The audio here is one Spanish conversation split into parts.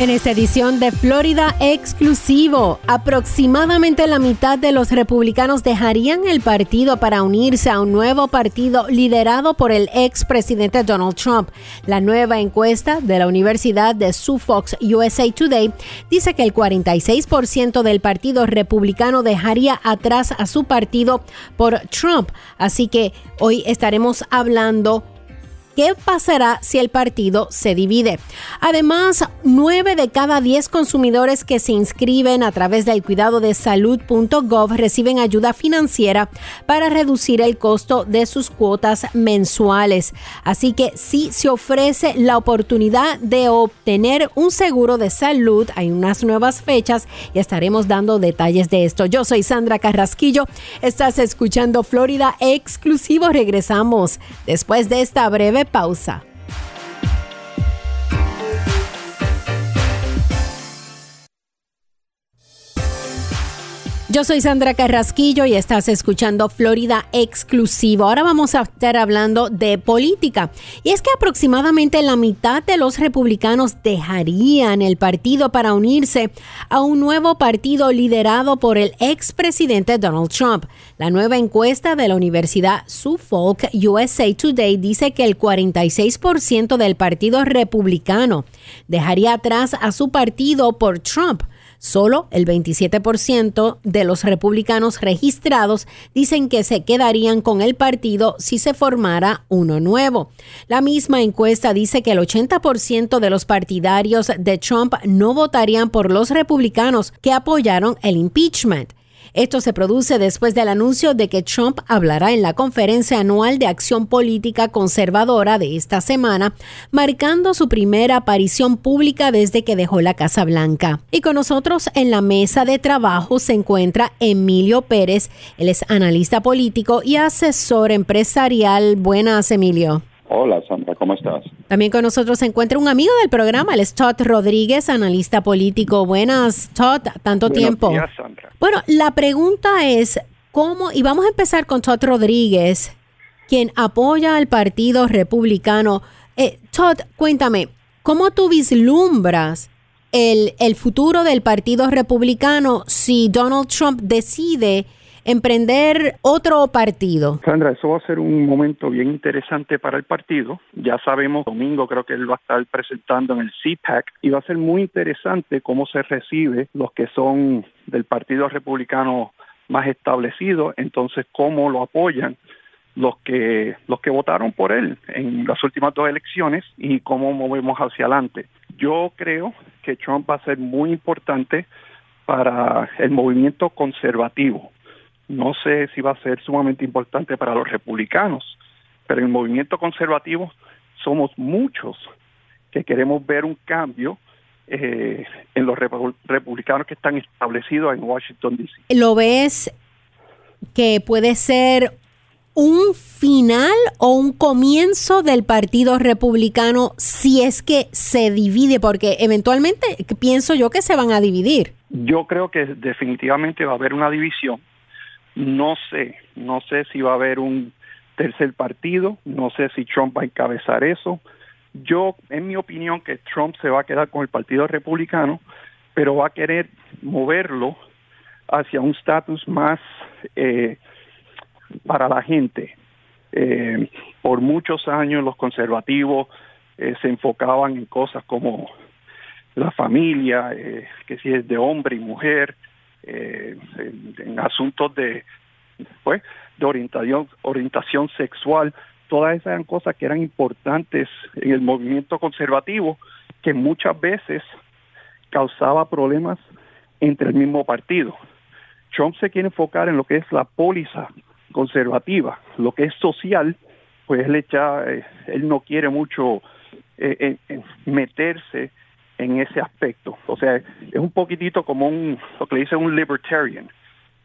En esta edición de Florida Exclusivo, aproximadamente la mitad de los republicanos dejarían el partido para unirse a un nuevo partido liderado por el expresidente Donald Trump. La nueva encuesta de la Universidad de Suffolk USA Today dice que el 46% del partido republicano dejaría atrás a su partido por Trump. Así que hoy estaremos hablando qué pasará si el partido se divide. Además, 9 de cada 10 consumidores que se inscriben a través del cuidado de salud.gov reciben ayuda financiera para reducir el costo de sus cuotas mensuales. Así que si se ofrece la oportunidad de obtener un seguro de salud, hay unas nuevas fechas y estaremos dando detalles de esto. Yo soy Sandra Carrasquillo, estás escuchando Florida Exclusivo. Regresamos después de esta breve pausa. Yo soy Sandra Carrasquillo y estás escuchando Florida Exclusivo. Ahora vamos a estar hablando de política. Y es que aproximadamente la mitad de los republicanos dejarían el partido para unirse a un nuevo partido liderado por el expresidente Donald Trump. La nueva encuesta de la Universidad Suffolk USA Today dice que el 46% del partido republicano dejaría atrás a su partido por Trump. Solo el 27% de los republicanos registrados dicen que se quedarían con el partido si se formara uno nuevo. La misma encuesta dice que el 80% de los partidarios de Trump no votarían por los republicanos que apoyaron el impeachment. Esto se produce después del anuncio de que Trump hablará en la conferencia anual de acción política conservadora de esta semana, marcando su primera aparición pública desde que dejó la Casa Blanca. Y con nosotros en la mesa de trabajo se encuentra Emilio Pérez, él es analista político y asesor empresarial. Buenas, Emilio. Hola Sandra, ¿cómo estás? También con nosotros se encuentra un amigo del programa, el es Todd Rodríguez, analista político. Buenas, Todd, tanto tiempo. Días, Sandra. Bueno, la pregunta es, ¿cómo? Y vamos a empezar con Todd Rodríguez, quien apoya al Partido Republicano. Eh, Todd, cuéntame, ¿cómo tú vislumbras el, el futuro del Partido Republicano si Donald Trump decide emprender otro partido? Sandra, eso va a ser un momento bien interesante para el partido. Ya sabemos, domingo creo que él va a estar presentando en el CPAC y va a ser muy interesante cómo se recibe los que son del Partido Republicano más establecido, entonces cómo lo apoyan los que los que votaron por él en las últimas dos elecciones y cómo movemos hacia adelante. Yo creo que Trump va a ser muy importante para el movimiento conservativo no sé si va a ser sumamente importante para los republicanos, pero en el movimiento conservativo somos muchos que queremos ver un cambio eh, en los republicanos que están establecidos en Washington, D.C. ¿Lo ves que puede ser un final o un comienzo del Partido Republicano si es que se divide? Porque eventualmente pienso yo que se van a dividir. Yo creo que definitivamente va a haber una división no sé, no sé si va a haber un tercer partido, no sé si Trump va a encabezar eso. Yo, en mi opinión, que Trump se va a quedar con el Partido Republicano, pero va a querer moverlo hacia un estatus más eh, para la gente. Eh, por muchos años los conservativos eh, se enfocaban en cosas como la familia, que si es de hombre y mujer, eh, en, asuntos de pues de orientación orientación sexual todas esas eran cosas que eran importantes en el movimiento conservativo que muchas veces causaba problemas entre el mismo partido. Trump se quiere enfocar en lo que es la póliza conservativa, lo que es social, pues él, echa, eh, él no quiere mucho eh, meterse en ese aspecto. O sea, es un poquitito como un, lo que le dice un libertarian,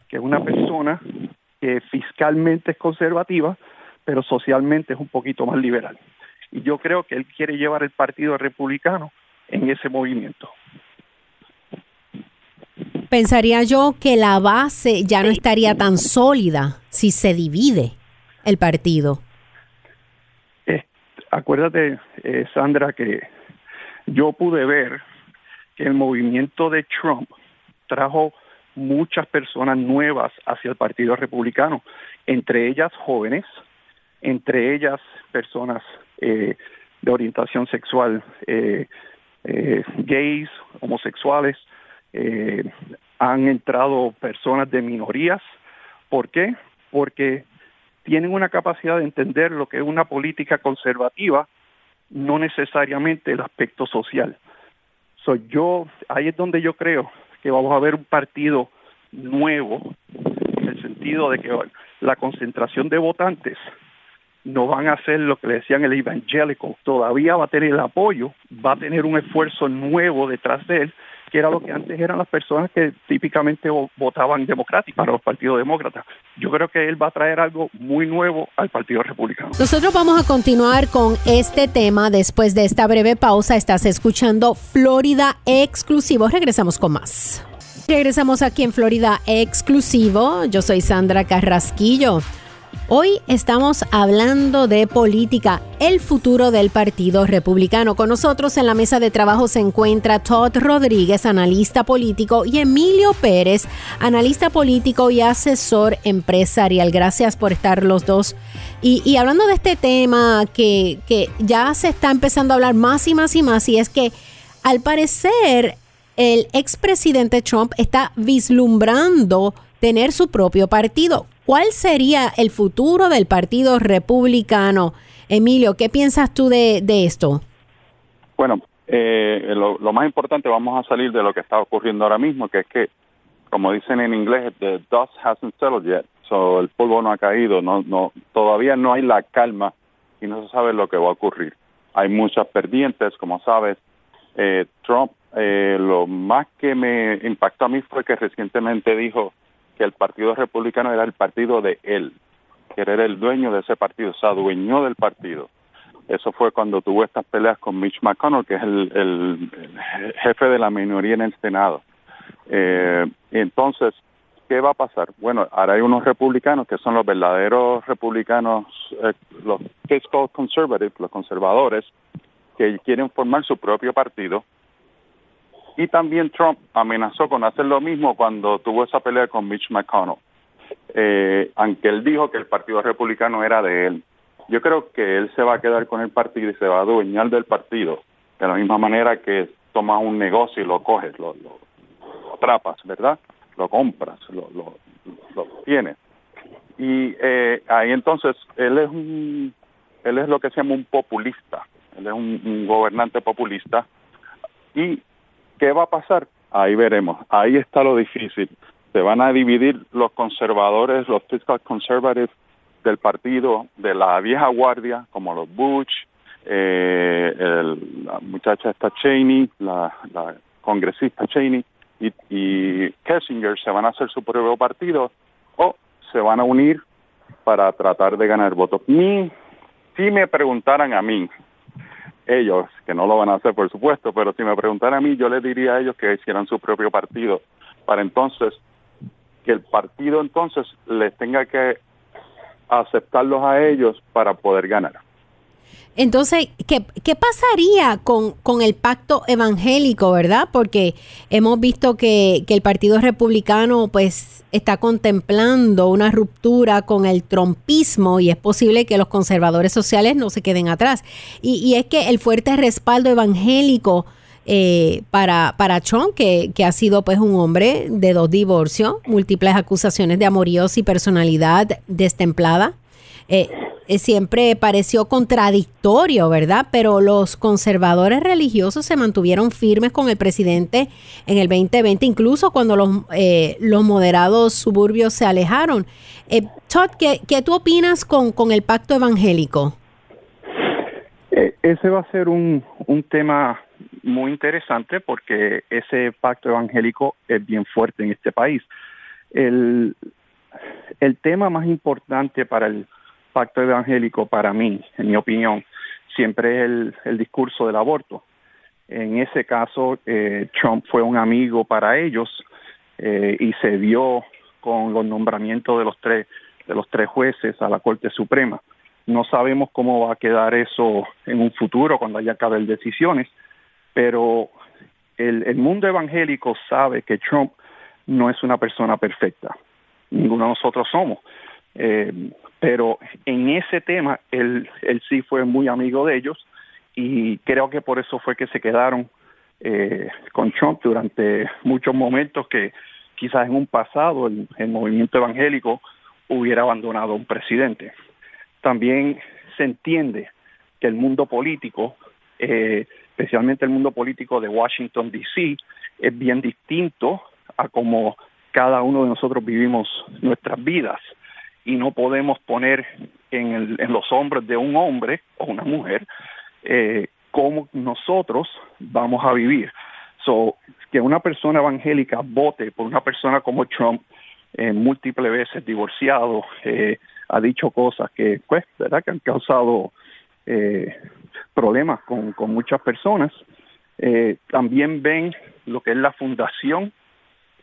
que es una persona que fiscalmente es conservativa, pero socialmente es un poquito más liberal. Y yo creo que él quiere llevar el Partido Republicano en ese movimiento. Pensaría yo que la base ya no estaría tan sólida si se divide el partido. Eh, acuérdate, eh, Sandra, que yo pude ver que el movimiento de Trump trajo muchas personas nuevas hacia el Partido Republicano, entre ellas jóvenes, entre ellas personas eh, de orientación sexual, eh, eh, gays, homosexuales, han entrado personas de minorías. ¿Por qué? Porque tienen una capacidad de entender lo que es una política conservativa, no necesariamente el aspecto social. Soy yo, ahí es donde yo creo que vamos a ver un partido nuevo, en el sentido de que la concentración de votantes no van a hacer lo que le decían el evangélico, todavía va a tener el apoyo, va a tener un esfuerzo nuevo detrás de él, que era lo que antes eran las personas que típicamente votaban democráticos para los partidos demócratas. Yo creo que él va a traer algo muy nuevo al Partido Republicano. Nosotros vamos a continuar con este tema después de esta breve pausa. Estás escuchando Florida Exclusivo. Regresamos con más. Regresamos aquí en Florida Exclusivo. Yo soy Sandra Carrasquillo. Hoy estamos hablando de política, el futuro del Partido Republicano. Con nosotros en la mesa de trabajo se encuentra Todd Rodríguez, analista político, y Emilio Pérez, analista político y asesor empresarial. Gracias por estar los dos. Y, hablando de este tema que, que ya se está empezando a hablar más y más y más, y es que al parecer el expresidente Trump está vislumbrando tener su propio partido. ¿Cuál sería el futuro del Partido Republicano? Emilio, ¿qué piensas tú de, esto? Bueno, eh, lo, más importante, vamos a salir de lo que está ocurriendo ahora mismo, que es que, como dicen en inglés, the dust hasn't settled yet, so el polvo no ha caído, no, no, todavía no hay la calma y no se sabe lo que va a ocurrir. Hay muchas perdientes, como sabes. Eh, Trump, eh, lo más que me impactó a mí fue que recientemente dijo que el Partido Republicano era el partido de él, que era el dueño de ese partido, se adueñó del partido. Eso fue cuando tuvo estas peleas con Mitch McConnell, que es el, jefe de la minoría en el Senado. Eh, entonces, ¿qué va a pasar? Bueno, ahora hay unos republicanos que son los verdaderos republicanos, eh, los fiscal conservatives, los conservadores, que quieren formar su propio partido y también Trump amenazó con hacer lo mismo cuando tuvo esa pelea con Mitch McConnell, eh, aunque él dijo que el Partido Republicano era de él. Yo creo que él se va a quedar con el partido y se va a adueñar del partido, de la misma manera que tomas un negocio y lo coges, lo, atrapas, ¿verdad? Lo compras, lo, lo, lo tienes. Y eh, ahí entonces él es un, él es lo que se llama un populista, él es un gobernante populista y ¿Qué va a pasar? Ahí veremos. Ahí está lo difícil. Se van a dividir los conservadores, los fiscal conservatives del partido de la vieja guardia, como los Bush, eh, la muchacha esta Cheney, la, congresista Cheney y, y Kessinger se van a hacer su propio partido o se van a unir para tratar de ganar votos. Ni si me preguntaran a mí, ellos, que no lo van a hacer por supuesto, pero si me preguntaran a mí, yo les diría a ellos que hicieran su propio partido, para entonces que el partido entonces les tenga que aceptarlos a ellos para poder ganar. Entonces, ¿qué, qué pasaría con, con, el pacto evangélico, verdad? Porque hemos visto que, que, el Partido Republicano pues está contemplando una ruptura con el trompismo y es posible que los conservadores sociales no se queden atrás. Y, y es que el fuerte respaldo evangélico eh, para, para Trump, que, que, ha sido pues un hombre de dos divorcios, múltiples acusaciones de amoríos y personalidad destemplada, eh, siempre pareció contradictorio, ¿verdad? Pero los conservadores religiosos se mantuvieron firmes con el presidente en el 2020, incluso cuando los, eh, los moderados suburbios se alejaron. Todd, ¿qué, ¿qué, tú opinas con, con el pacto evangélico? ese va a ser un, un tema muy interesante porque ese pacto evangélico es bien fuerte en este país. El, el tema más importante para el pacto evangélico, para mí, en mi opinión, siempre es el, el discurso del aborto. En ese caso, eh, Trump fue un amigo para ellos eh, y se dio con los nombramientos de los tres de los tres jueces a la Corte Suprema. No sabemos cómo va a quedar eso en un futuro cuando haya que haber decisiones, pero el, el mundo evangélico sabe que Trump no es una persona perfecta. Ninguno de nosotros somos. Eh, pero en ese tema él, él sí fue muy amigo de ellos y creo que por eso fue que se quedaron eh, con Trump durante muchos momentos que quizás en un pasado el, movimiento evangélico hubiera abandonado a un presidente. También se entiende que el mundo político, eh, especialmente el mundo político de Washington, D.C., es bien distinto a como cada uno de nosotros vivimos nuestras vidas y no podemos poner en, el, en los hombros de un hombre o una mujer eh, cómo nosotros vamos a vivir. So, que una persona evangélica vote por una persona como Trump, eh, múltiples veces divorciado, eh, ha dicho cosas que, pues, ¿verdad? que han causado eh, problemas con, muchas personas. También ven lo que es la fundación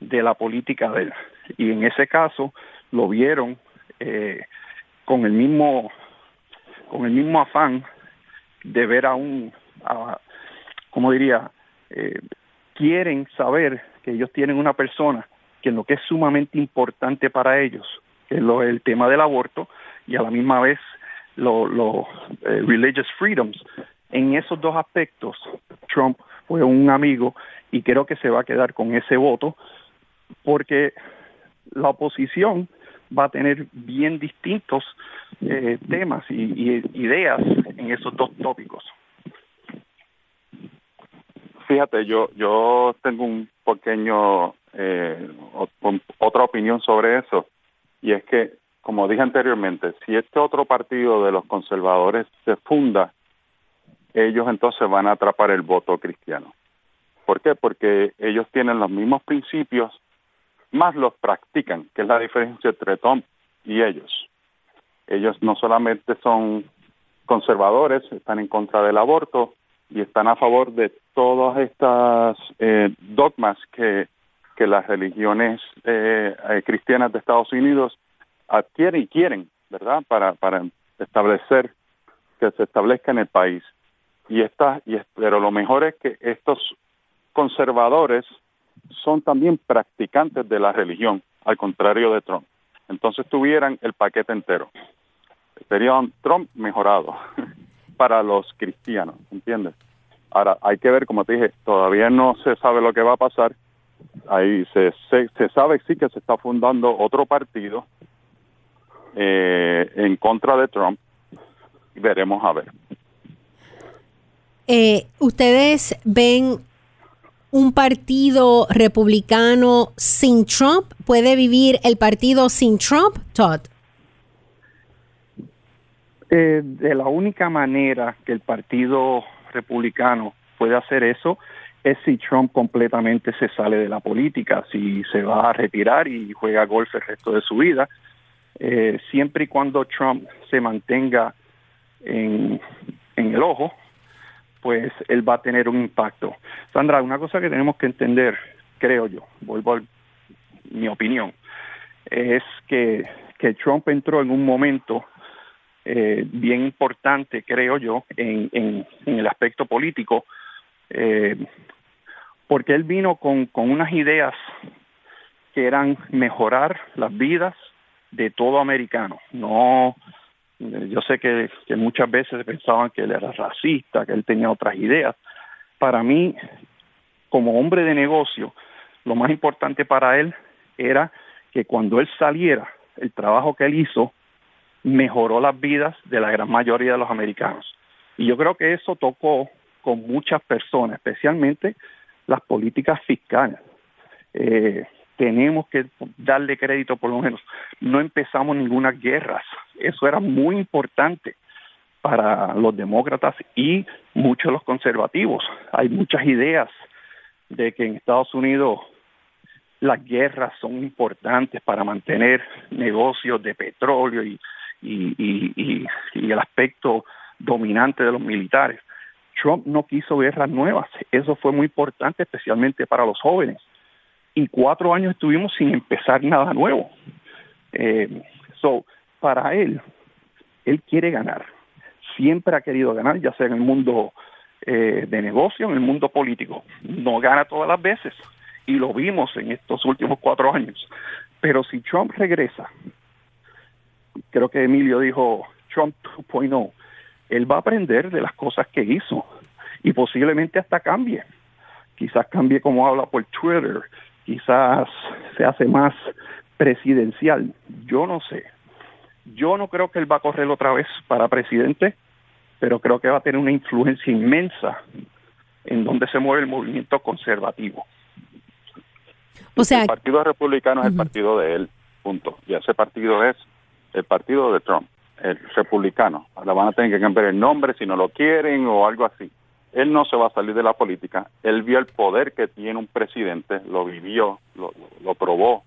de la política de él. Y en ese caso lo vieron eh, con el mismo con el mismo afán de ver a un, a, como diría, eh, quieren saber que ellos tienen una persona que lo que es sumamente importante para ellos, que es lo, el tema del aborto y a la misma vez los lo, eh, religious freedoms. En esos dos aspectos, Trump fue un amigo y creo que se va a quedar con ese voto porque la oposición va a tener bien distintos eh, temas y, y, ideas en esos dos tópicos. Fíjate, yo yo tengo un pequeño eh, otra opinión sobre eso y es que, como dije anteriormente, si este otro partido de los conservadores se funda, ellos entonces van a atrapar el voto cristiano. ¿Por qué? Porque ellos tienen los mismos principios más los practican, que es la diferencia entre Tom y ellos. Ellos no solamente son conservadores, están en contra del aborto y están a favor de todas estas eh, dogmas que, que las religiones eh, eh, cristianas de Estados Unidos adquieren y quieren, ¿verdad? Para, para establecer que se establezca en el país. Y esta, y, pero lo mejor es que estos conservadores son también practicantes de la religión, al contrario de Trump. Entonces tuvieran el paquete entero. Sería un Trump mejorado para los cristianos, ¿entiendes? Ahora, hay que ver, como te dije, todavía no se sabe lo que va a pasar. Ahí se, se, sabe sí que se está fundando otro partido eh, en contra de Trump. Veremos a ver. Eh, ¿Ustedes ven un partido republicano sin Trump? ¿Puede vivir el partido sin Trump, Todd? Eh, de la única manera que el partido republicano puede hacer eso es si Trump completamente se sale de la política, si se va a retirar y juega golf el resto de su vida, eh, siempre y cuando Trump se mantenga en, en el ojo, pues él va a tener un impacto. Sandra, una cosa que tenemos que entender, creo yo, vuelvo a mi opinión, es que, que Trump entró en un momento eh, bien importante, creo yo, en, en, el aspecto político, eh, porque él vino con, con unas ideas que eran mejorar las vidas de todo americano, no yo sé que, que, muchas veces pensaban que él era racista, que él tenía otras ideas. Para mí, como hombre de negocio, lo más importante para él era que cuando él saliera, el trabajo que él hizo mejoró las vidas de la gran mayoría de los americanos. Y yo creo que eso tocó con muchas personas, especialmente las políticas fiscales. Eh, tenemos que darle crédito por lo menos. No empezamos ninguna guerra. Eso era muy importante para los demócratas y muchos de los conservativos. Hay muchas ideas de que en Estados Unidos las guerras son importantes para mantener negocios de petróleo y, y, el aspecto dominante de los militares. Trump no quiso guerras nuevas. Eso fue muy importante, especialmente para los jóvenes. Y cuatro años estuvimos sin empezar nada nuevo. Eh, so, para él, él quiere ganar. Siempre ha querido ganar, ya sea en el mundo eh, de negocio, en el mundo político. No gana todas las veces. Y lo vimos en estos últimos cuatro años. Pero si Trump regresa, creo que Emilio dijo Trump 2.0, él va a aprender de las cosas que hizo y posiblemente hasta cambie. Quizás cambie como habla por Twitter, quizás se hace más presidencial, yo no sé. Yo no creo que él va a correr otra vez para presidente, pero creo que va a tener una influencia inmensa en donde se mueve el movimiento conservativo. O sea, el Partido Republicano es el partido de él, punto. Y ese partido es el partido de Trump, el republicano. Ahora van a tener que cambiar el nombre si no lo quieren o algo así. Él no se va a salir de la política. Él vio el poder que tiene un presidente, lo vivió, lo, probó.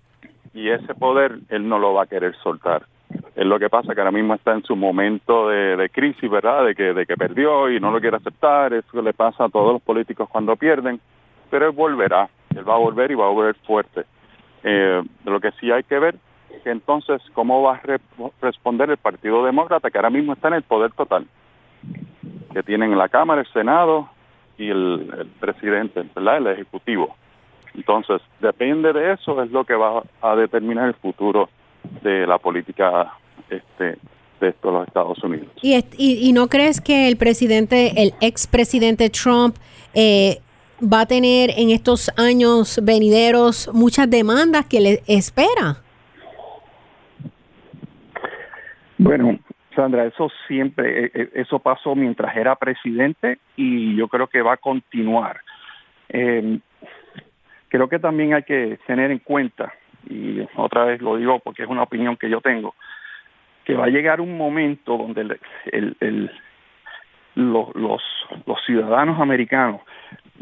Y ese poder él no lo va a querer soltar. Es lo que pasa que ahora mismo está en su momento de, crisis, ¿verdad? De que, de que perdió y no lo quiere aceptar. Eso le pasa a todos los políticos cuando pierden. Pero él volverá. Él va a volver y va a volver fuerte. Eh, lo que sí hay que ver que entonces cómo va a responder el Partido Demócrata, que ahora mismo está en el poder total, que tienen la Cámara, el Senado y el, presidente, ¿verdad? el Ejecutivo. Entonces, depende de eso, es lo que va a determinar el futuro de la política este, de estos los Estados Unidos. ¿Y, y, no crees que el presidente, el expresidente Trump, eh, va a tener en estos años venideros muchas demandas que le espera? Bueno, Sandra, eso siempre, eh, eh, eso pasó mientras era presidente y yo creo que va a continuar. Em, creo que también hay que tener en cuenta, y otra vez lo digo porque es una opinión que yo tengo, que va a llegar un momento donde los, los ciudadanos americanos,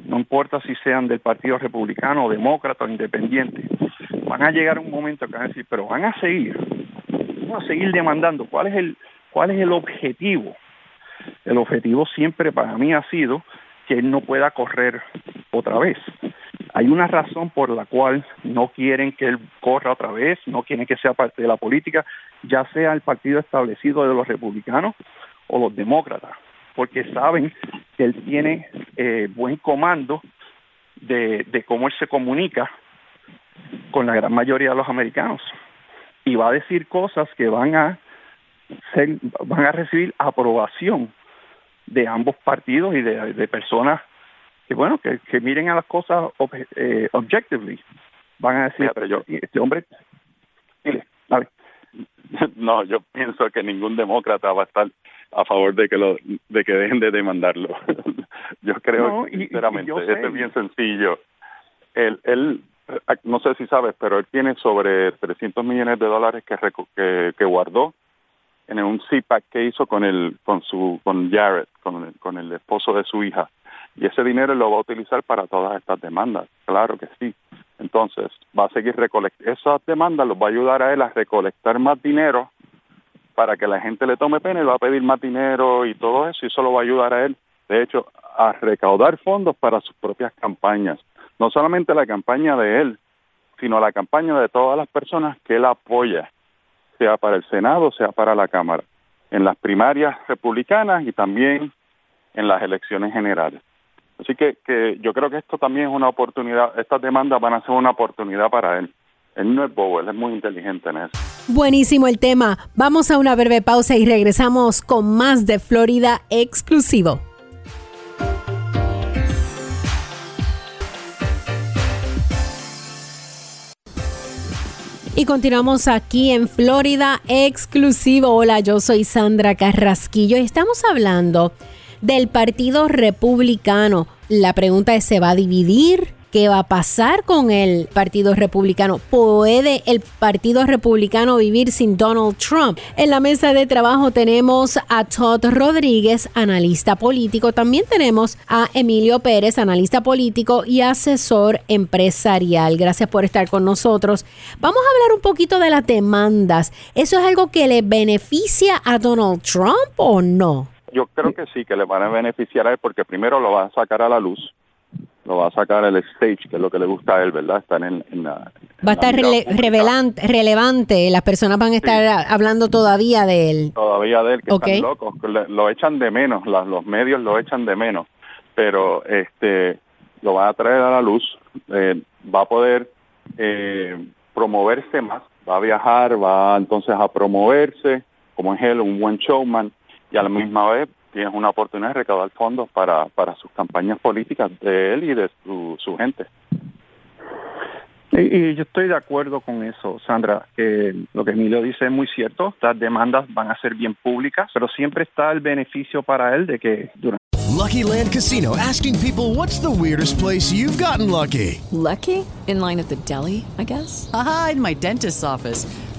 no importa si sean del Partido Republicano, Demócrata o Independiente, van a llegar un momento que van a decir, pero van a seguir a seguir demandando. ¿Cuál es el, cuál es el objetivo? El objetivo siempre para mí ha sido que él no pueda correr otra vez. Hay una razón por la cual no quieren que él corra otra vez, no quieren que sea parte de la política, ya sea el partido establecido de los republicanos o los demócratas, porque saben que él tiene eh, buen comando de, de cómo él se comunica con la gran mayoría de los americanos y va a decir cosas que van a ser, van a recibir aprobación de ambos partidos y de, personas que bueno que, miren a las cosas eh, objectively. Van a decir pero yo este hombre dile, no yo pienso que ningún demócrata va a estar a favor de que lo de que dejen de demandarlo. Yo creo sinceramente es bien sencillo. Él, él Ah, no sé si sabes, pero él tiene sobre 300 millones de dólares que, que, guardó en un CPAC que hizo con el con su con Jared, con el, con el esposo de su hija. Y ese dinero lo va a utilizar para todas estas demandas, claro que sí. Entonces, va a seguir recolectando. Esas demandas los va a ayudar a él a recolectar más dinero para que la gente le tome pena y va a pedir más dinero y todo eso, y eso lo va a ayudar a él, de hecho, a recaudar fondos para sus propias campañas no solamente la campaña de él, sino la campaña de todas las personas que él apoya, sea para el Senado, sea para la Cámara, en las primarias republicanas y también en las elecciones generales. Así que, que yo creo que esto también es una oportunidad, estas demandas van a ser una oportunidad para él. Él no es bobo, él es muy inteligente en eso. Buenísimo el tema. Vamos a una breve pausa y regresamos con más de Florida exclusivo. Y continuamos aquí en Florida exclusivo. Hola, yo soy Sandra Carrasquillo y estamos hablando del Partido Republicano. La pregunta es, ¿se va a dividir? ¿Qué va a pasar con el Partido Republicano? ¿Puede el Partido Republicano vivir sin Donald Trump? En la mesa de trabajo tenemos a Todd Rodríguez, analista político. También tenemos a Emilio Pérez, analista político y asesor empresarial. Gracias por estar con nosotros. Vamos a hablar un poquito de las demandas. ¿Eso es algo que le beneficia a Donald Trump o no? Yo creo que sí, que le van a beneficiar a él porque primero lo va a sacar a la luz, lo va a sacar el stage, que es lo que le gusta a él, ¿verdad? Estar en, la... Va a estar revelante, relevante, las personas van a estar hablando todavía de él. Todavía de él, que están locos, lo echan de menos, los medios lo echan de menos, pero este lo va a traer a la luz, eh, va a poder eh, promoverse más, va a viajar, va entonces a promoverse como es él, un buen showman, y a la misma vez tienes una oportunidad de recaudar fondos para, para sus campañas políticas de él y de su, su gente. Y, yo estoy de acuerdo con eso, Sandra. que lo que Emilio dice es muy cierto. Las demandas van a ser bien públicas, pero siempre está el beneficio para él de que durante Lucky Land Casino asking people what's the weirdest place you've gotten lucky. Lucky? In line at the deli, I guess. Aha, in my dentist's office.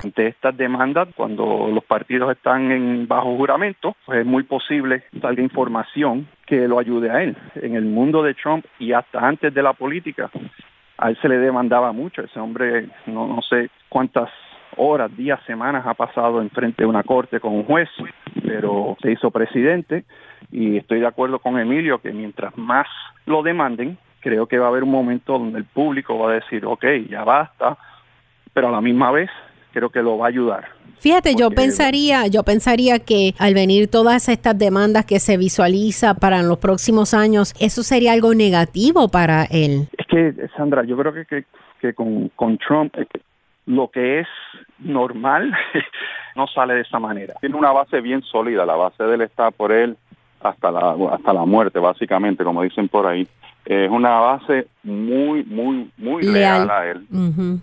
Ante estas demandas, cuando los partidos están en bajo juramento, pues es muy posible salga información que lo ayude a él. En el mundo de Trump y hasta antes de la política, a él se le demandaba mucho. Ese hombre, no, no sé cuántas horas, días, semanas ha pasado enfrente de una corte con un juez, pero se hizo presidente y estoy de acuerdo con Emilio que mientras más lo demanden, creo que va a haber un momento donde el público va a decir, ok, ya basta, pero a la misma vez creo que lo va a ayudar. Fíjate, yo pensaría, yo pensaría que al venir todas estas demandas que se visualiza para los próximos años, eso sería algo negativo para él. Es que, Sandra, yo creo que, que, con, con Trump lo que es normal no sale de esa manera. Tiene una base bien sólida, la base de él está por él hasta la, hasta la muerte, básicamente, como dicen por ahí es una base muy, muy, muy leal, a él.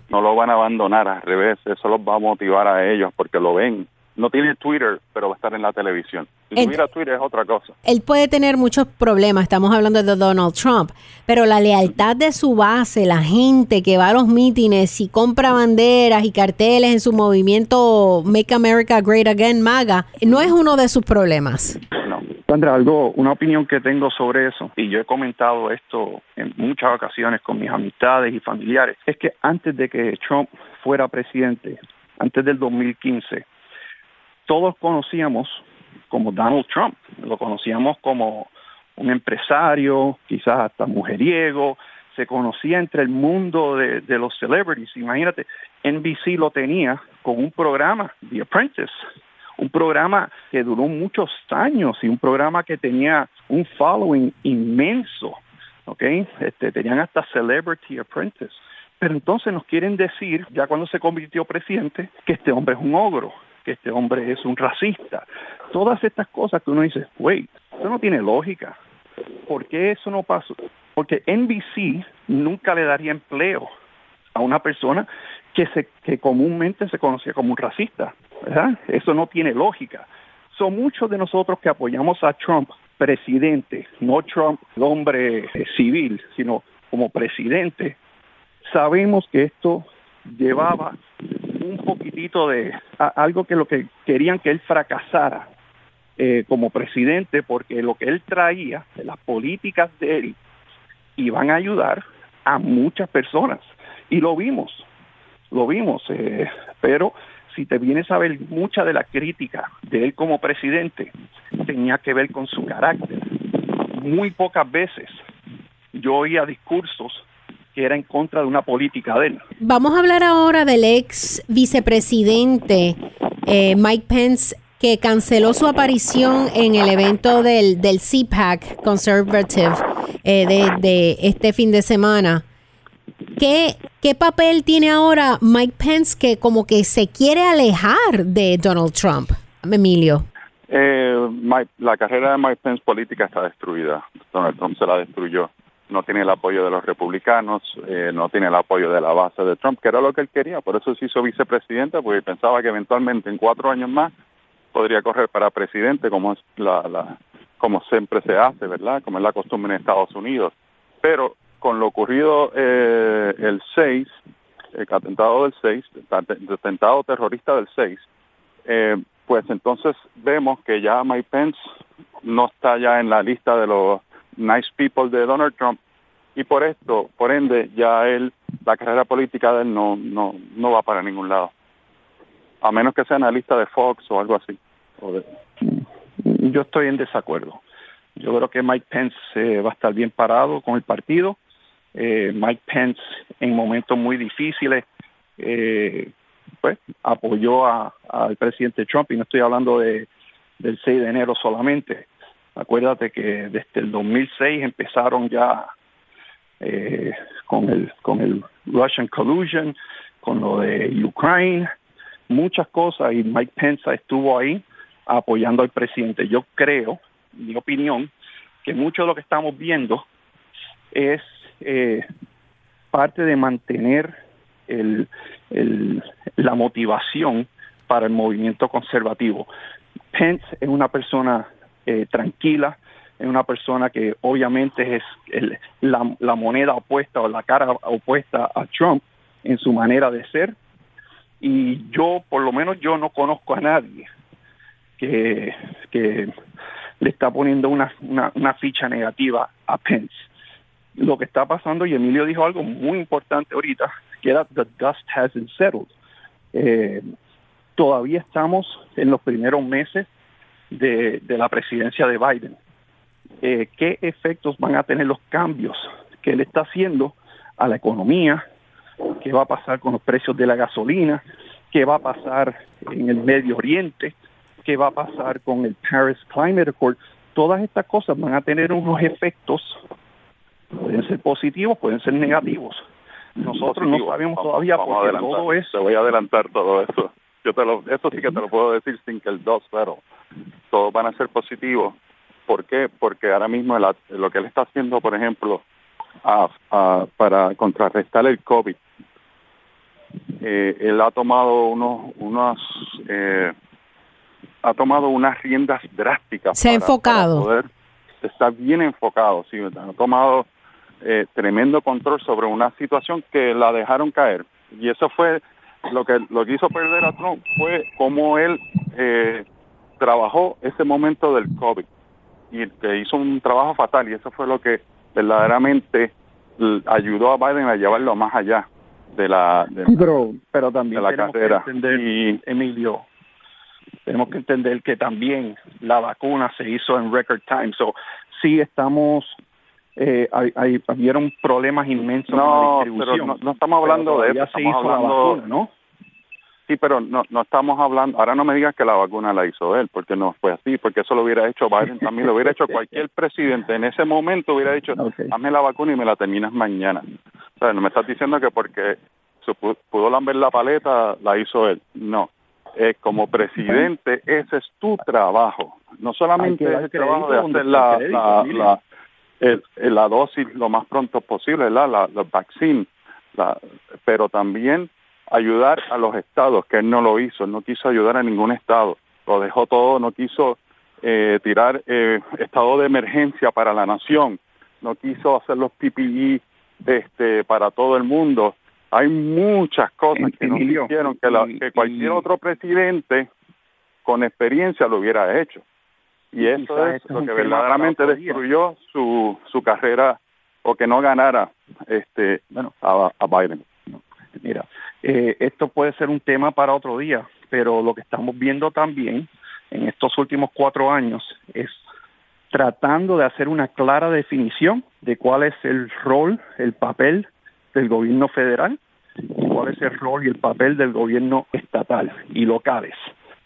No lo van a abandonar, al revés, eso los va a motivar a ellos porque lo ven. No tiene Twitter, pero va a estar en la televisión. Si tuviera Twitter es otra cosa. Él puede tener muchos problemas, estamos hablando de Donald Trump, pero la lealtad de su base, la gente que va a los mítines y compra banderas y carteles en su movimiento Make America Great Again, MAGA, no es uno de sus problemas. Sandra, algo, una opinión que tengo sobre eso, y yo he comentado esto en muchas ocasiones con mis amistades y familiares, es que antes de que Trump fuera presidente, antes del 2015, todos conocíamos como Donald Trump, lo conocíamos como un empresario, quizás hasta mujeriego, se conocía entre el mundo de, de, los celebrities. Imagínate, NBC lo tenía con un programa, The Apprentice, un programa que duró muchos años y un programa que tenía un following inmenso, ¿ok? Este, tenían hasta Celebrity Apprentice. Pero entonces nos quieren decir, ya cuando se convirtió presidente, que este hombre es un ogro, que este hombre es un racista. Todas estas cosas que uno dice, wait, eso no tiene lógica. ¿Por qué eso no pasó? Porque NBC nunca le daría empleo a una persona que, se, que comúnmente se conocía como un racista. ¿verdad? Eso no tiene lógica. Son muchos de nosotros que apoyamos a Trump presidente, no Trump hombre eh, civil, sino como presidente, sabemos que esto llevaba un poquitito de algo que lo que querían que él fracasara eh, como presidente, porque lo que él traía, las políticas de él, iban a ayudar a muchas personas. Y lo vimos, lo vimos, eh, pero si te vienes a ver mucha de la crítica de él como presidente, tenía que ver con su carácter. Muy pocas veces yo oía discursos que era en contra de una política de él. Vamos a hablar ahora del ex vicepresidente eh, Mike Pence que canceló su aparición en el evento del, del CPAC Conservative eh, de, de este fin de semana. ¿Qué, ¿Qué papel tiene ahora Mike Pence que como que se quiere alejar de Donald Trump, Emilio? Eh, Mike- la carrera de Mike Pence política está destruida. Donald Trump se la destruyó. No tiene el apoyo de los republicanos, eh, no tiene el apoyo de la base de Trump, que era lo que él quería. Por eso se hizo vicepresidente, porque pensaba que eventualmente en cuatro años más podría correr para presidente, como es la, la como siempre se hace, ¿verdad? Como es la costumbre en Estados Unidos. Pero con lo ocurrido eh, el 6, el atentado del 6, el atentado terrorista del 6, eh, pues entonces vemos que ya Mike Pence no está ya en la lista de los nice people de Donald Trump y por esto, por ende, ya él, la carrera política de él no, no, no va para ningún lado. A menos que sea en la lista de Fox o algo así. O de- Yo estoy en desacuerdo. Yo creo que Mike Pence eh, va a estar bien parado con el partido. Eh, Mike Pence en momentos muy difíciles eh, pues apoyó a- al presidente Trump y no estoy hablando de del 6 de enero solamente. Acuérdate que desde el 2006 empezaron ya eh, con el con el Russian collusion, con lo de Ukraine, muchas cosas y Mike Pence estuvo ahí apoyando al presidente. Yo creo, mi opinión, que mucho de lo que estamos viendo es eh, parte de mantener el, la motivación para el movimiento conservativo. Pence es una persona eh, tranquila, es una persona que obviamente es el- la, la moneda opuesta o la cara opuesta a Trump en su manera de ser. Y yo, por lo menos yo no conozco a nadie que, que le está poniendo una, una, una ficha negativa a Pence. Lo que está pasando, y Emilio dijo algo muy importante ahorita, que era the dust hasn't settled. Eh, todavía estamos en los primeros meses de, de la presidencia de Biden. Eh, ¿Qué efectos van a tener los cambios que él está haciendo a la economía? ¿Qué va a pasar con los precios de la gasolina? ¿Qué va a pasar en el Medio Oriente? ¿Qué va a pasar con el Paris Climate Accord? Todas estas cosas van a tener unos efectos, pueden ser positivos, pueden ser negativos. Nosotros no sabemos Vamos- todavía vamos porque adelantar. todo es Te voy a adelantar todo eso. Yo te lo, eso sí que te lo puedo decir sin que el 2 pero todos van a ser positivos. ¿Por qué? Porque ahora mismo la- lo que él está haciendo, por ejemplo, a- a- para contrarrestar el COVID, eh, él ha tomado unos, unos eh, ha tomado unas riendas drásticas. Se ha enfocado. para poder estar bien enfocado, sí, ha tomado eh, tremendo control sobre una situación que la dejaron caer. Y eso fue lo que lo que hizo perder a Trump fue cómo él eh, trabajó ese momento del COVID y que hizo un trabajo fatal y eso fue lo que verdaderamente ayudó a Biden a llevarlo más allá de la de, Sí, pero, pero también de la tenemos carrera. que entender, Emilio, tenemos que entender que también la vacuna se hizo en record time. So, sí estamos, eh, hay, hay, hubieron problemas inmensos en la No, distribución. pero no, no estamos hablando pero de eso, se la hablando, vacuna, ¿no? Sí, pero no, no estamos hablando, ahora no me digas que la vacuna la hizo él, porque no fue así, porque eso lo hubiera hecho Biden también, lo hubiera hecho cualquier presidente. En ese momento hubiera dicho, hazme la vacuna y me la terminas mañana. O sea, no me estás diciendo que porque se pu- pudo lamber la paleta, la hizo él. No. Eh, como presidente, ese es tu trabajo. No solamente es el trabajo de hacer la, el- la dosis lo más pronto posible, ¿verdad? La, la vaccine, la- pero también ayudar a los estados, que él no lo hizo, él no quiso ayudar a ningún estado, lo dejó todo, no quiso eh, tirar eh, estado de emergencia para la nación, no quiso hacer los PPE este, para todo el mundo. Hay muchas cosas que no hicieron que, la- que cualquier otro presidente con experiencia lo hubiera hecho. Y eso es este es lo que verdaderamente destruyó su, su carrera o que no ganara este a, a Biden. Mira, eh, esto puede ser un tema para otro día, pero lo que estamos viendo también en estos últimos cuatro años es tratando de hacer una clara definición de cuál es el rol, el papel del gobierno federal y cuál es el rol y el papel del gobierno estatal y locales.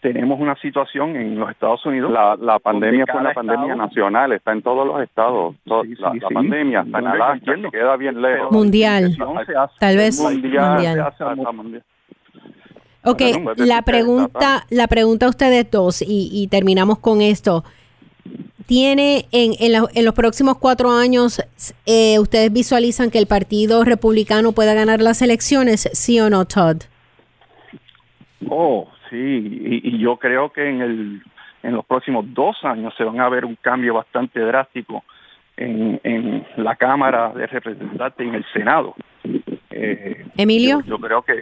Tenemos una situación en los Estados Unidos. La, la pandemia fue una pandemia estado- nacional, está en todos los estados. To- Sí, la, sí, la sí. pandemia está en Alaska, queda bien lejos. Mundial. Tal vez mundial. Ok, Bueno, la pregunta, la pregunta a ustedes dos y, y terminamos con esto. ¿Tiene en, en, la- en los próximos cuatro años, eh, ustedes visualizan que el Partido Republicano pueda ganar las elecciones, sí o no, Todd? Oh, sí, y, y yo creo que en, el, en los próximos dos años se van a ver un cambio bastante drástico en, en la Cámara de Representantes y en el Senado. Eh, Emilio. Yo, yo creo que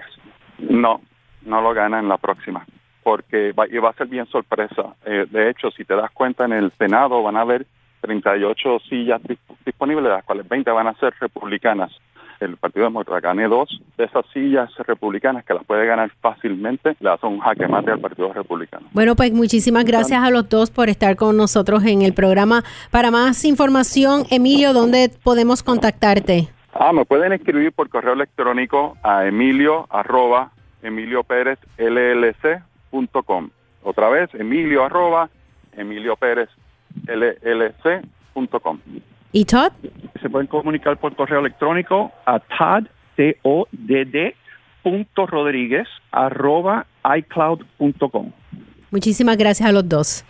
No, no lo gana en la próxima, porque va, y va a ser bien sorpresa. Eh, de hecho, si te das cuenta, en el Senado van a haber 38 sillas dis- disponibles, de las cuales 20 van a ser republicanas. El Partido Demócrata gane dos de esas sillas republicanas que las puede ganar fácilmente, le hace un jaque mate al Partido Republicano. Bueno, pues muchísimas gracias a los dos por estar con nosotros en el programa. Para más información, Emilio, ¿dónde podemos contactarte? Ah, me pueden escribir por correo electrónico a emilio arroba emilio Pérez LLC punto com. Otra vez, emilio arroba emilio ¿Y Todd? se pueden comunicar por correo electrónico a T-O-D-D, punto rodríguez, arroba iCloud.com. Muchísimas gracias a los dos.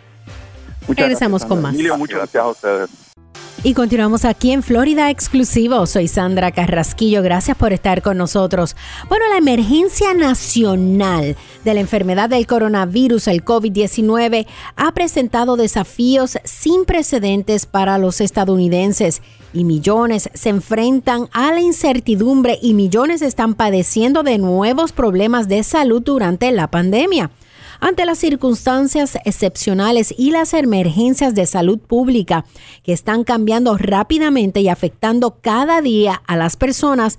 Muchas Regresamos gracias, con más. Emilio, Muchas gracias a ustedes. Y continuamos aquí en Florida Exclusivo. Soy Sandra Carrasquillo. Gracias por estar con nosotros. Bueno, la emergencia nacional de la enfermedad del coronavirus, el COVID-19, ha presentado desafíos sin precedentes para los estadounidenses. Y millones se enfrentan a la incertidumbre y millones están padeciendo de nuevos problemas de salud durante la pandemia. Ante las circunstancias excepcionales y las emergencias de salud pública que están cambiando rápidamente y afectando cada día a las personas,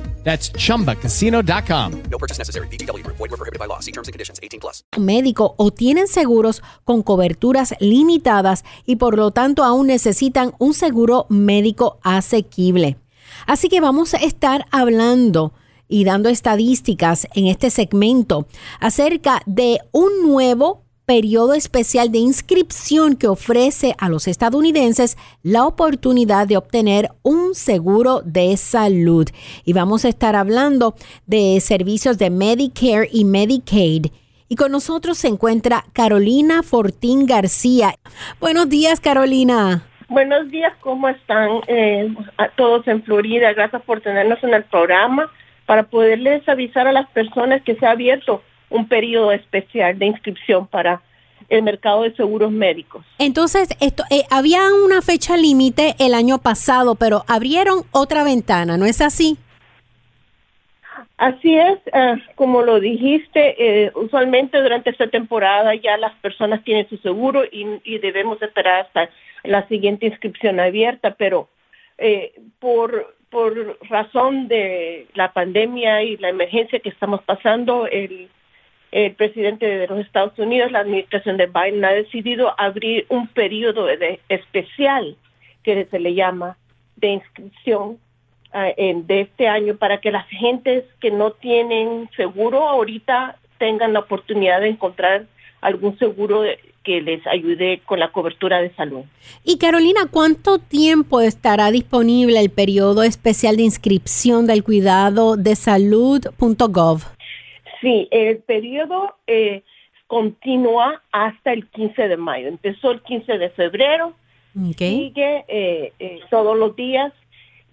That's chumbacasino.com. No purchase necessary. VGW Group. Void were prohibited by law. See terms and conditions. 18 plus. médico o tienen seguros con coberturas limitadas y por lo tanto aún necesitan un seguro médico asequible. Así que vamos a estar hablando y dando estadísticas en este segmento acerca de un nuevo periodo especial de inscripción que ofrece a los estadounidenses la oportunidad de obtener un seguro de salud. Y vamos a estar hablando de servicios de Medicare y Medicaid. Y con nosotros se encuentra Carolina Fortín García. Buenos días, Carolina. Buenos días, ¿cómo están eh, a todos en Florida? Gracias por tenernos en el programa para poderles avisar a las personas que se ha abierto un periodo especial de inscripción para el mercado de seguros médicos. Entonces, esto eh, había una fecha límite el año pasado, pero abrieron otra ventana, ¿no es así? Así es, eh, como lo dijiste, eh, usualmente durante esta temporada ya las personas tienen su seguro y, y debemos esperar hasta la siguiente inscripción abierta, pero eh, por, por razón de la pandemia y la emergencia que estamos pasando, el, el presidente de los Estados Unidos, la administración de Biden, ha decidido abrir un periodo especial que se le llama de inscripción en, de este año para que las gentes que no tienen seguro ahorita tengan la oportunidad de encontrar algún seguro que les ayude con la cobertura de salud. Y Carolina, ¿cuánto tiempo estará disponible el periodo especial de inscripción del cuidado de salud.gov? Sí, el periodo eh, continúa hasta el 15 de mayo. Empezó el 15 de febrero, okay. sigue eh, eh, todos los días,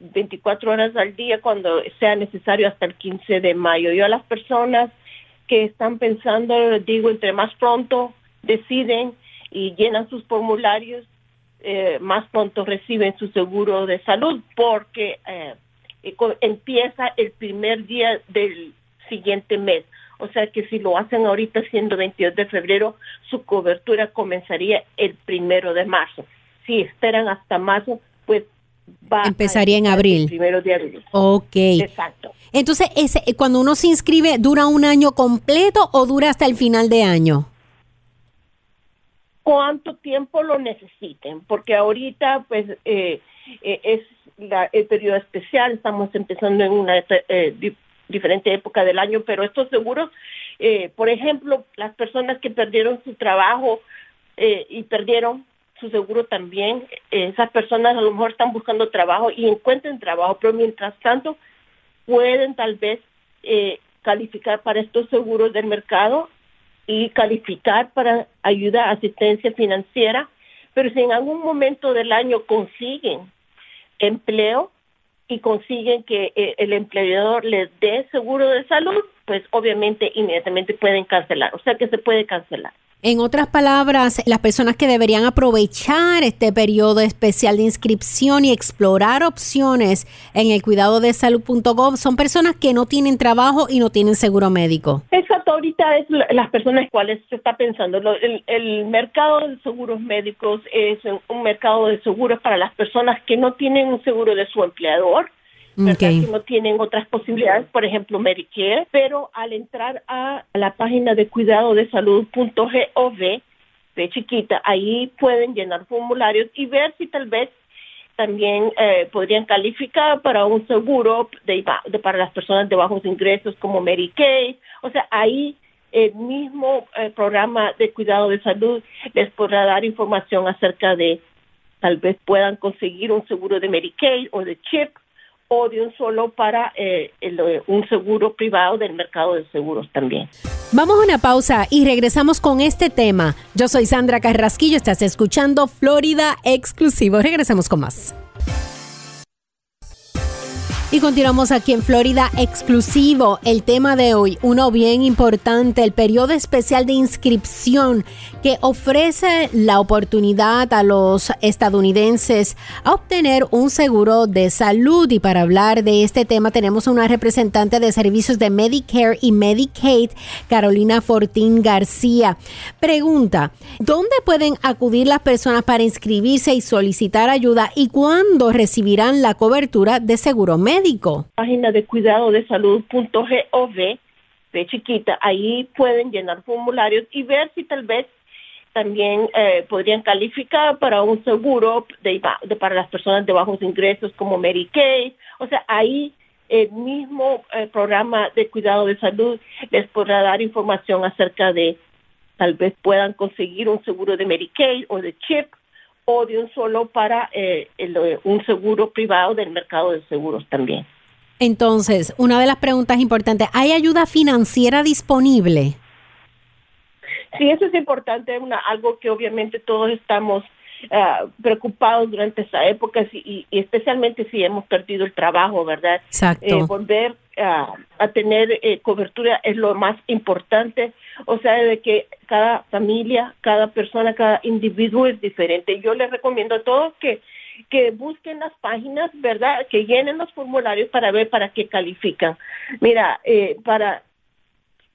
24 horas al día cuando sea necesario hasta el 15 de mayo. Yo a las personas que están pensando, les digo, entre más pronto deciden y llenan sus formularios, eh, más pronto reciben su seguro de salud porque eh, empieza el primer día del siguiente mes. O sea que si lo hacen ahorita siendo 22 de febrero, su cobertura comenzaría el primero de marzo. Si esperan hasta marzo, pues va a Empezaría en empezar abril. El primero de abril. Ok. Exacto. Entonces, ese, cuando uno se inscribe, ¿dura un año completo o dura hasta el final de año? cuánto tiempo lo necesiten, porque ahorita pues eh, eh, es la- el periodo especial, estamos empezando en una eh, diferente época del año, pero estos seguros, eh, por ejemplo, las personas que perdieron su trabajo eh, y perdieron su seguro también, esas personas a lo mejor están buscando trabajo y encuentren trabajo, pero mientras tanto pueden tal vez eh, calificar para estos seguros del mercado y calificar para ayuda, asistencia financiera, pero si en algún momento del año consiguen empleo y consiguen que eh, el empleador les dé seguro de salud, pues obviamente inmediatamente pueden cancelar, o sea que se puede cancelar. En otras palabras, las personas que deberían aprovechar este periodo especial de inscripción y explorar opciones en el cuidado de salud.gov son personas que no tienen trabajo y no tienen seguro médico. Exacto, ahorita es la- las personas cuales se está pensando. El, mercado de seguros médicos es un mercado de seguros para las personas que no tienen un seguro de su empleador, ¿verdad? Ok. que no tienen otras posibilidades, por ejemplo Medicare, pero al entrar a la página de cuidado de salud.gov de chiquita, ahí pueden llenar formularios y ver si tal vez también eh, podrían calificar para un seguro de, de- para las personas de bajos ingresos como Medicaid. O sea, ahí el mismo eh, programa de cuidado de salud les podrá dar información acerca de tal vez puedan conseguir un seguro de Medicaid o de CHIP o de un solo para eh, eh, un seguro privado del mercado de seguros también. Vamos a una pausa y regresamos con este tema. Yo soy Sandra Carrasquillo, estás escuchando Florida Exclusivo. Regresamos con más. Y continuamos aquí en Florida exclusivo. El tema de hoy, uno bien importante, el periodo especial de inscripción que ofrece la oportunidad a los estadounidenses a obtener un seguro de salud. Y para hablar de este tema tenemos una representante de servicios de Medicare y Medicaid, Carolina Fortín García. Pregunta, ¿dónde pueden acudir las personas para inscribirse y solicitar ayuda y cuándo recibirán la cobertura de seguro médico? Página de cuidado de salud.gov de chiquita, ahí pueden llenar formularios y ver si tal vez también eh, podrían calificar para un seguro de, de- para las personas de bajos ingresos como Medicaid. O sea, ahí el mismo eh, programa de cuidado de salud les podrá dar información acerca de tal vez puedan conseguir un seguro de Medicaid o de CHIP o de un solo para eh, el, eh, un seguro privado del mercado de seguros también. Entonces, una de las preguntas importantes, ¿hay ayuda financiera disponible? Sí, eso es importante, una, algo que obviamente todos estamos ah, preocupados durante esa época y, y especialmente si hemos perdido el trabajo, ¿verdad? Exacto. Eh, volver a tener eh, cobertura es lo más importante, o sea, de que cada familia, cada persona, cada individuo es diferente. Yo les recomiendo a todos que que busquen las páginas, ¿verdad? Que llenen los formularios para ver para qué califican. Mira, eh, para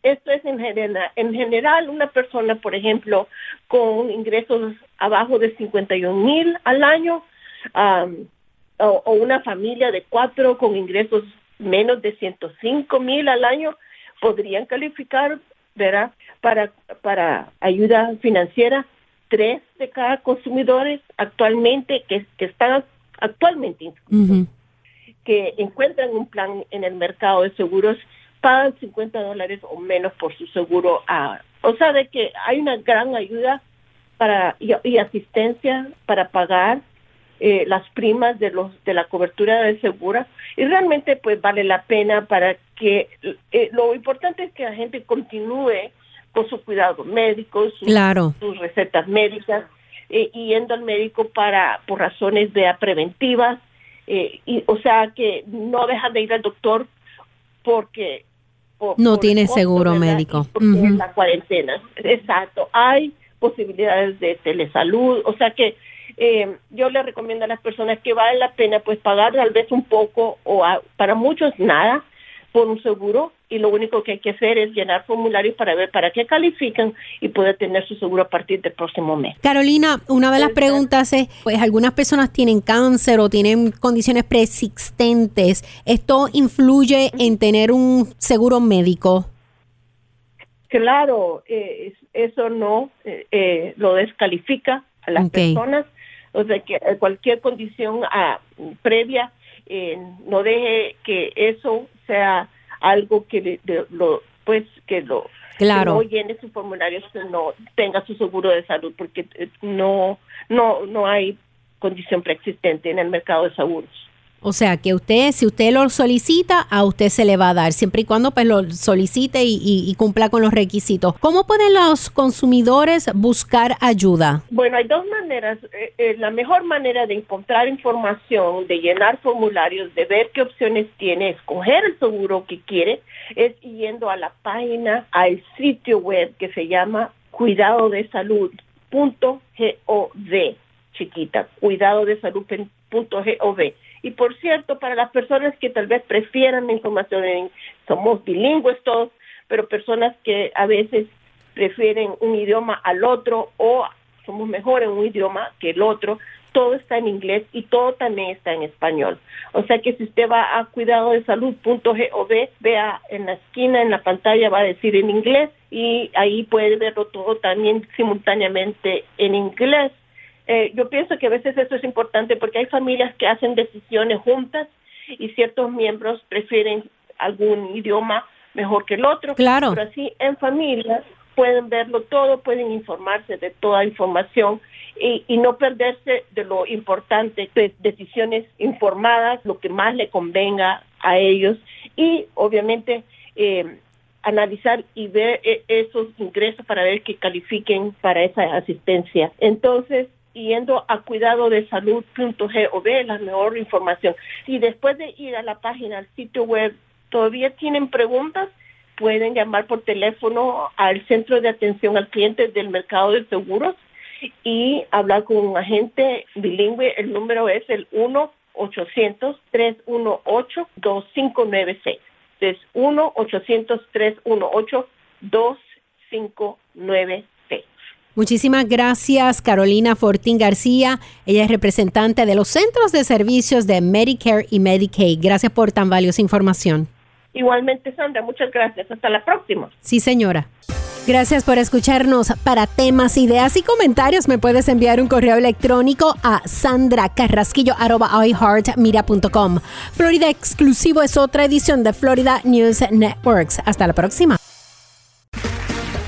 esto es en general, en general una persona, por ejemplo, con ingresos abajo de 51 mil al año, o, o una familia de cuatro con ingresos menos de 105 mil al año, podrían calificar, ¿verdad? Para, para ayuda financiera, tres de cada consumidores actualmente que, que están actualmente inscritos que encuentran un plan en el mercado de seguros pagan 50 dólares o menos por su seguro. ah, o sea, de que hay una gran ayuda para y, y asistencia para pagar eh, las primas de los de la cobertura de segura y realmente pues vale la pena para que eh, lo importante es que la gente continúe con su cuidado médico, sus, Claro. sus recetas médicas, eh, yendo al médico para por razones de preventivas, eh, y o sea que no dejan de ir al doctor porque por- No por tiene costo, seguro ¿verdad? médico. Es la cuarentena. Exacto. Hay posibilidades de telesalud, o sea que eh, yo le recomiendo a las personas que vale la pena pues pagar tal vez un poco o para muchos nada por un seguro y lo único que hay que hacer es llenar formularios para ver para qué califican y poder tener su seguro a partir del próximo mes. Carolina, una de las preguntas es, pues algunas personas tienen cáncer o tienen condiciones preexistentes. ¿Esto influye en tener un seguro médico? Claro, eh, eso no eh, eh, lo descalifica a las personas. O sea, que cualquier condición ah, previa no deje que eso sea algo que lo, pues, que lo claro. no llene sus formularios que no tenga su seguro de salud porque no no no hay condición preexistente en el mercado de seguros. O sea, que usted, si usted lo solicita, a usted se le va a dar, siempre y cuando pues lo solicite y, cumpla con los requisitos. ¿Cómo pueden los consumidores buscar ayuda? Bueno, hay dos maneras. Eh, eh, la mejor manera de encontrar información, de llenar formularios, de ver qué opciones tiene, escoger el seguro que quiere, es yendo a la página, al sitio web que se llama cuidado de salud.gov, chiquita, cuidado de salud.gov y por cierto, para las personas que tal vez prefieran la información en, somos bilingües todos, pero personas que a veces prefieren un idioma al otro o somos mejor en un idioma que el otro, todo está en inglés y todo también está en español. O sea que si usted va a cuidado de salud.gov, vea en la esquina, en la pantalla va a decir en inglés y ahí puede verlo todo también simultáneamente en inglés eh, yo pienso que a veces eso es importante porque hay familias que hacen decisiones juntas y ciertos miembros prefieren algún idioma mejor que el otro. Claro. Pero así en familia pueden verlo todo, pueden informarse de toda información y, y no perderse de lo importante, pues decisiones informadas, lo que más le convenga a ellos y obviamente eh, analizar y ver eh, esos ingresos para ver que califiquen para esa asistencia. Entonces, yendo a cuidado de salud.gov, la mejor información. Si después de ir a la página, al sitio web, todavía tienen preguntas, pueden llamar por teléfono al Centro de Atención al Cliente del Mercado de Seguros y hablar con un agente bilingüe. El número es el 1-800-318-2596. Es 1-800-318-2596. Muchísimas gracias, Carolina Fortín García. Ella es representante de los Centros de Servicios de Medicare y Medicaid. Gracias por tan valiosa información. Igualmente, Sandra, muchas gracias. Hasta la próxima. Sí, señora. Gracias por escucharnos. Para temas, ideas y comentarios me puedes enviar un correo electrónico a sandracarrasquillo.iheartmira.com. Florida Exclusivo es otra edición de Florida News Networks. Hasta la próxima.